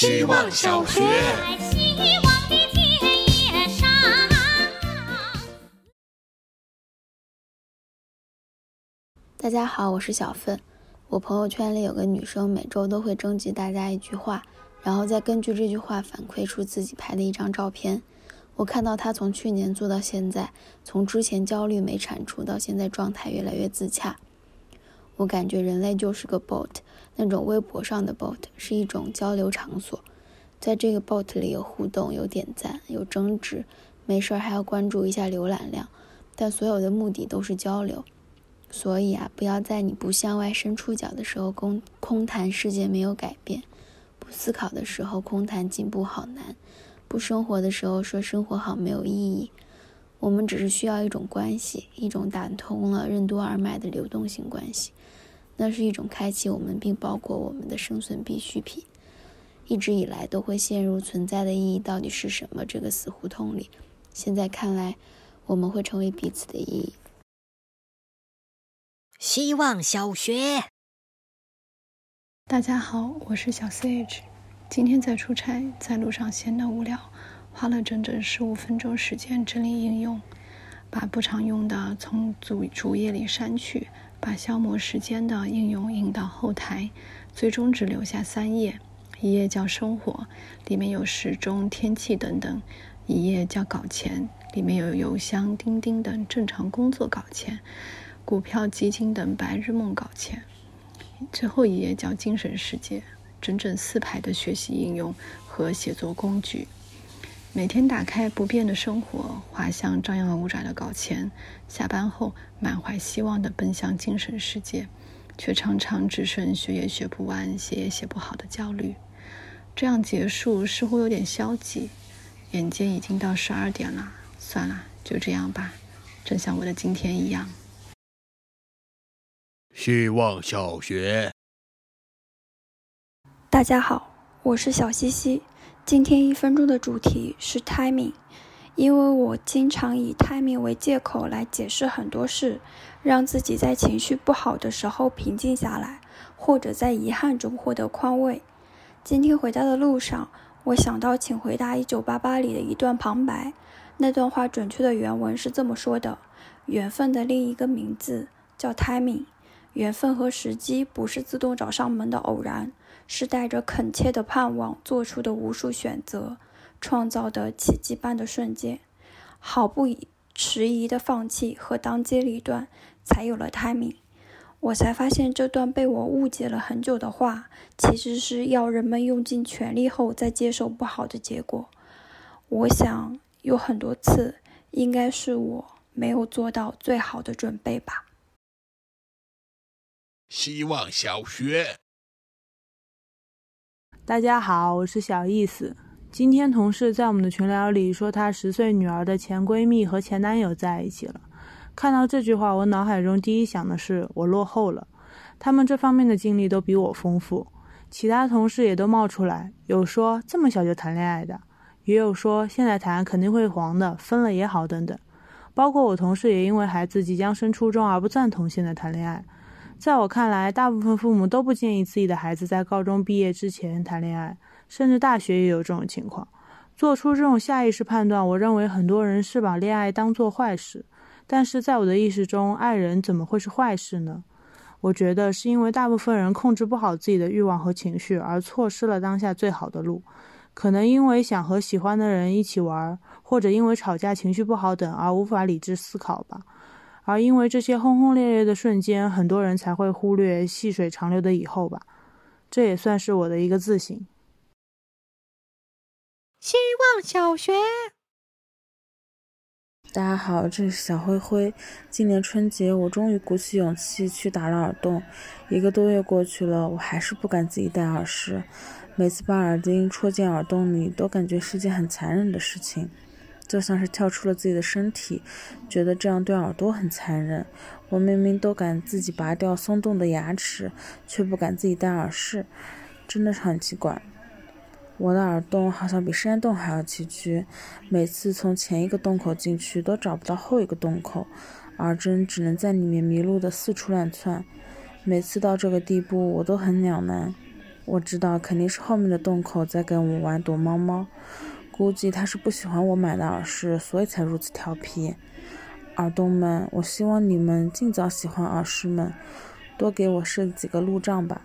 希望小学。大家好，我是小奋。我朋友圈里有个女生，每周都会征集大家一句话，然后再根据这句话反馈出自己拍的一张照片。我看到她从去年做到现在，从之前焦虑没产出到现在状态越来越自洽。我感觉人类就是个 bot，那种微博上的 bot 是一种交流场所，在这个 bot 里有互动、有点赞、有争执，没事儿还要关注一下浏览量，但所有的目的都是交流。所以啊，不要在你不向外伸出脚的时候空空谈世界没有改变，不思考的时候空谈进步好难，不生活的时候说生活好没有意义。我们只是需要一种关系，一种打通了任督二脉的流动性关系，那是一种开启我们并包括我们的生存必需品。一直以来都会陷入存在的意义到底是什么这个死胡同里，现在看来，我们会成为彼此的意义。希望小学，大家好，我是小 CH。今天在出差，在路上闲得无聊，花了整整十五分钟时间整理应用，把不常用的从主主页里删去，把消磨时间的应用引到后台，最终只留下三页：一页叫生活，里面有时钟、天气等等；一页叫搞钱，里面有邮箱、钉钉等正常工作搞钱。股票、基金等白日梦搞钱，最后一页叫精神世界，整整四排的学习应用和写作工具。每天打开不变的生活，滑向张牙舞爪的搞钱，下班后满怀希望的奔向精神世界，却常常只剩学也学不完、写也写不好的焦虑。这样结束似乎有点消极。眼见已经到十二点了，算了，就这样吧，正像我的今天一样。希望小学，大家好，我是小西西。今天一分钟的主题是 timing，因为我经常以 timing 为借口来解释很多事，让自己在情绪不好的时候平静下来，或者在遗憾中获得宽慰。今天回家的路上，我想到《请回答一九八八》里的一段旁白，那段话准确的原文是这么说的：“缘分的另一个名字叫 timing。”缘分和时机不是自动找上门的偶然，是带着恳切的盼望做出的无数选择，创造的奇迹般的瞬间。毫不迟疑的放弃和当机立断，才有了 timing。我才发现这段被我误解了很久的话，其实是要人们用尽全力后再接受不好的结果。我想有很多次，应该是我没有做到最好的准备吧。希望小学，大家好，我是小意思。今天同事在我们的群聊里说，她十岁女儿的前闺蜜和前男友在一起了。看到这句话，我脑海中第一想的是我落后了。他们这方面的经历都比我丰富。其他同事也都冒出来，有说这么小就谈恋爱的，也有说现在谈肯定会黄的，分了也好等等。包括我同事也因为孩子即将升初中而不赞同现在谈恋爱。在我看来，大部分父母都不建议自己的孩子在高中毕业之前谈恋爱，甚至大学也有这种情况。做出这种下意识判断，我认为很多人是把恋爱当做坏事。但是在我的意识中，爱人怎么会是坏事呢？我觉得是因为大部分人控制不好自己的欲望和情绪，而错失了当下最好的路。可能因为想和喜欢的人一起玩，或者因为吵架、情绪不好等而无法理智思考吧。而因为这些轰轰烈烈的瞬间，很多人才会忽略细水长流的以后吧。这也算是我的一个自省。希望小学，大家好，这里是小灰灰。今年春节，我终于鼓起勇气去打了耳洞。一个多月过去了，我还是不敢自己戴耳饰。每次把耳钉戳进耳洞里，都感觉是件很残忍的事情。就像是跳出了自己的身体，觉得这样对耳朵很残忍。我明明都敢自己拔掉松动的牙齿，却不敢自己戴耳饰，真的是很奇怪。我的耳洞好像比山洞还要崎岖，每次从前一个洞口进去都找不到后一个洞口，耳针只能在里面迷路的四处乱窜。每次到这个地步，我都很两难。我知道肯定是后面的洞口在跟我玩躲猫猫，估计他是不喜欢我买的耳饰所以才如此调皮。耳洞们我希望你们尽早喜欢耳饰们多给我设几个路障吧。